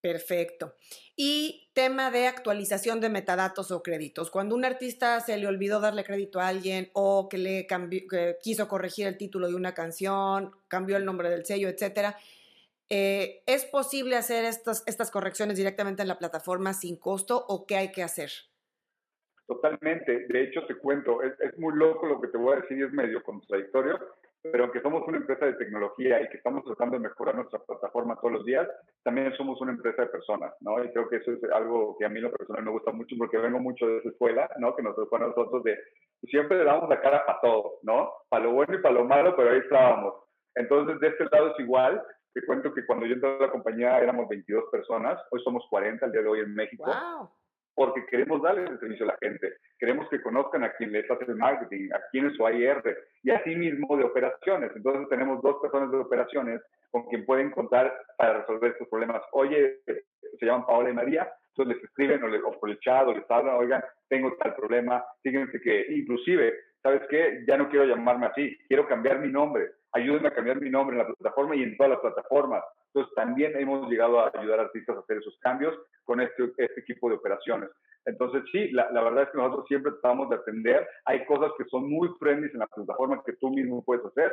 Perfecto. Y tema de actualización de metadatos o créditos. Cuando un artista se le olvidó darle crédito a alguien o que le que quiso corregir el título de una canción, cambió el nombre del sello, etcétera, eh, ¿Es posible hacer estas, estas correcciones directamente en la plataforma sin costo o qué hay que hacer? Totalmente. De hecho, te cuento, es, muy loco lo que te voy a decir y es medio contradictorio, pero aunque somos una empresa de tecnología y que estamos tratando de mejorar nuestra plataforma todos los días, también somos una empresa de personas, ¿no? Y creo que eso es algo que a mí lo personal me gusta mucho porque vengo mucho de esa escuela, ¿no? Que nos tocó a nosotros de siempre le damos la cara a todo, ¿no? Para lo bueno y para lo malo, pero ahí estábamos. Entonces, de este lado es igual, te cuento que cuando yo entré a la compañía éramos 22 personas, hoy somos 40 al día de hoy en México. Porque queremos darles el servicio a la gente. Queremos que conozcan a quien les hace el marketing, a quién es su AIR y así mismo de operaciones. Entonces tenemos dos personas de operaciones con quien pueden contar para resolver estos problemas. Oye, se llaman Paola y María, entonces les escriben o, les, o por el chat o les hablan, oigan, tengo tal problema, fíjense que inclusive, ¿sabes qué? Ya no quiero llamarme así, quiero cambiar mi nombre ayúdenme a cambiar mi nombre en la plataforma y en todas las plataformas. Entonces, también hemos llegado a ayudar artistas a hacer esos cambios con este, este equipo de operaciones. Entonces, sí, la, la, verdad es que nosotros siempre tratamos de atender. Hay cosas que son muy friendly en la plataforma que tú mismo puedes hacer,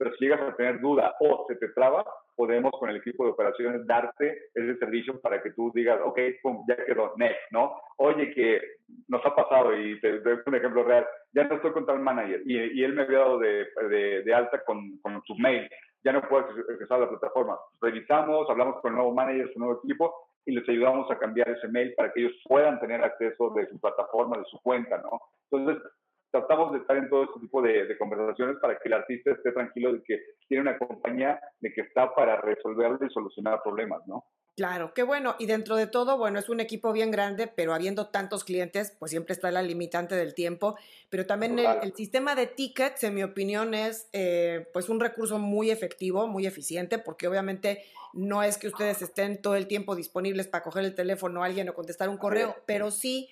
pero si llegas a tener duda o se te traba, podemos con el equipo de operaciones darte ese servicio para que tú digas, ok, pum, ya quedó, next, ¿no? Oye, que nos ha pasado, y te doy un ejemplo real, ya no estoy con tal manager, y, y él me había dado de, de, de alta con, con, su mail, ya no puedo acceder a la plataforma. Revisamos, hablamos con el nuevo manager, su nuevo equipo, y les ayudamos a cambiar ese mail para que ellos puedan tener acceso de su plataforma, de su cuenta, ¿no? Entonces, tratamos de estar en todo este tipo de, conversaciones para que el artista esté tranquilo de que tiene una compañía de que está para resolver y solucionar problemas, ¿no? Claro, qué bueno. Y dentro de todo, bueno, es un equipo bien grande, pero habiendo tantos clientes, pues siempre está la limitante del tiempo. Pero también el, sistema de tickets, en mi opinión, es eh, pues un recurso muy efectivo, muy eficiente, porque obviamente no es que ustedes estén todo el tiempo disponibles para coger el teléfono a alguien o contestar un correo, pero sí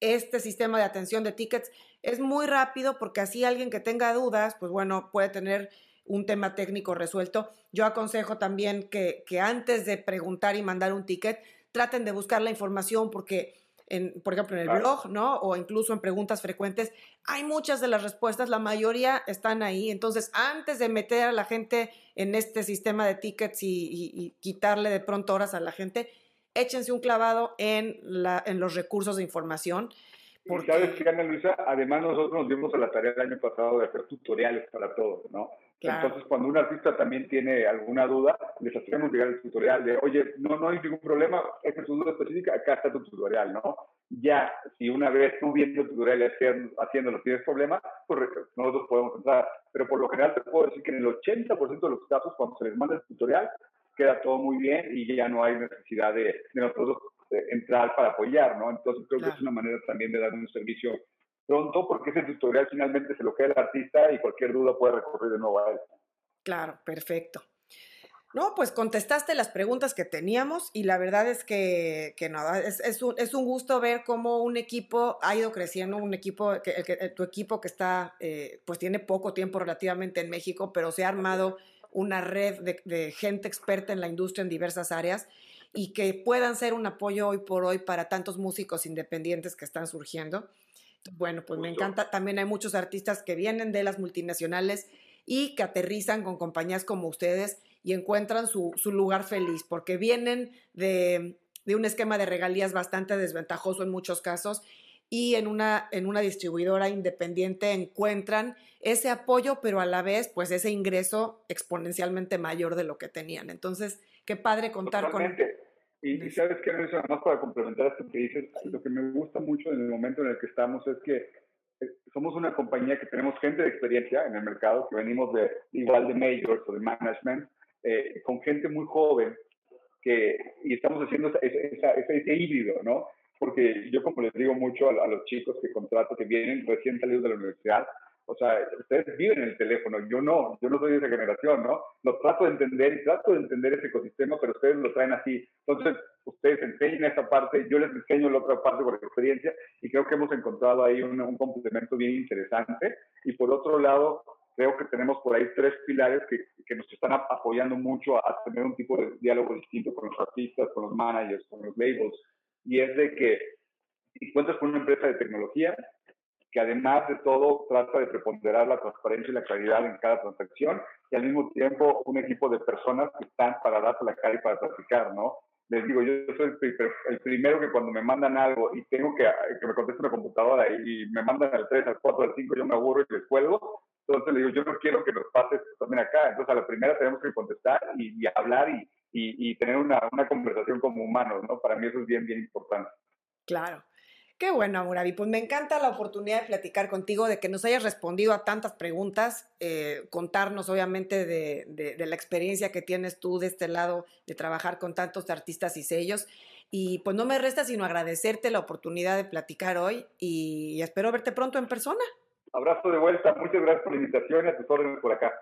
este sistema de atención de tickets es muy rápido porque así alguien que tenga dudas, pues bueno, puede tener un tema técnico resuelto. Yo aconsejo también que, antes de preguntar y mandar un ticket, traten de buscar la información porque, en, por ejemplo, en el blog, ¿no? O incluso en preguntas frecuentes, hay muchas de las respuestas, la mayoría están ahí. Entonces, antes de meter a la gente en este sistema de tickets y quitarle de pronto horas a la gente, échense un clavado en, la, en los recursos de información. Porque... ¿Sabes qué, Ana Luisa? Además, nosotros nos dimos a la tarea el año pasado de hacer tutoriales para todos, ¿no? Entonces, cuando un artista también tiene alguna duda, les hacemos llegar el tutorial de, oye, no, no hay ningún problema, esta es tu duda específica, acá está tu tutorial, ¿no? Ya, si una vez tú viendo el tutorial y haciéndolo tienes problemas, pues nosotros podemos entrar. Pero por lo general te puedo decir que en el 80% de los casos, cuando se les manda el tutorial, queda todo muy bien y ya no hay necesidad de, nosotros eh, entrar para apoyar, ¿no? Entonces creo que es una manera también de dar un servicio pronto porque ese tutorial finalmente se lo queda el artista y cualquier duda puede recurrir de nuevo a él. Claro, perfecto. No, pues contestaste las preguntas que teníamos y la verdad es que, que nada, es, es, un, es, un, gusto ver cómo un equipo ha ido creciendo, un equipo, que, tu equipo que está, eh, pues tiene poco tiempo relativamente en México, pero se ha armado una red de, gente experta en la industria en diversas áreas y que puedan ser un apoyo hoy por hoy para tantos músicos independientes que están surgiendo. Bueno, pues me encanta. También hay muchos artistas que vienen de las multinacionales y que aterrizan con compañías como ustedes y encuentran su, su lugar feliz, porque vienen de, de, un esquema de regalías bastante desventajoso en muchos casos y en una, en una distribuidora independiente encuentran ese apoyo, pero a la vez, pues ese ingreso exponencialmente mayor de lo que tenían. Entonces, qué padre contar con... Y, y sabes que, más para complementar esto que dices, lo que me gusta mucho en el momento en el que estamos es que eh, somos una compañía que tenemos gente de experiencia en el mercado, que venimos de igual de majors o de management, eh, con gente muy joven, que, y estamos haciendo ese, ese híbrido, ¿no? Porque yo como les digo mucho a, a, los chicos que contrato que vienen recién salidos de la universidad, o sea, ustedes viven en el teléfono, yo no, yo no soy de esa generación, ¿no? Lo trato de entender y trato de entender ese ecosistema, pero ustedes lo traen así. Entonces, ustedes enseñan esa parte, yo les enseño la otra parte por experiencia y creo que hemos encontrado ahí un, un complemento bien interesante. Y por otro lado, creo que tenemos por ahí tres pilares que, que, nos están apoyando mucho a, tener un tipo de diálogo distinto con los artistas, con los managers, con los labels. Y es de que si cuentas con una empresa de tecnología, que además de todo trata de preponderar la transparencia y la claridad en cada transacción y al mismo tiempo un equipo de personas que están para darse la cara y para platicar, ¿no? Les digo, yo soy el primero que cuando me mandan algo y tengo que que me conteste una computadora y me mandan al 3, al 4, al 5, yo me aburro y les cuelgo. Entonces le digo, yo no quiero que nos pase esto también acá. Entonces a la primera tenemos que contestar y, y hablar y, y, y tener una, una conversación como humanos, ¿no? Para mí eso es bien, bien importante. Claro. Qué bueno, Murabi. Pues me encanta la oportunidad de platicar contigo, de que nos hayas respondido a tantas preguntas, eh, contarnos obviamente de, de, la experiencia que tienes tú de este lado de trabajar con tantos artistas y sellos. Y pues no me resta sino agradecerte la oportunidad de platicar hoy y espero verte pronto en persona. Abrazo de vuelta. Muchas gracias por la invitación y a tus órdenes por acá.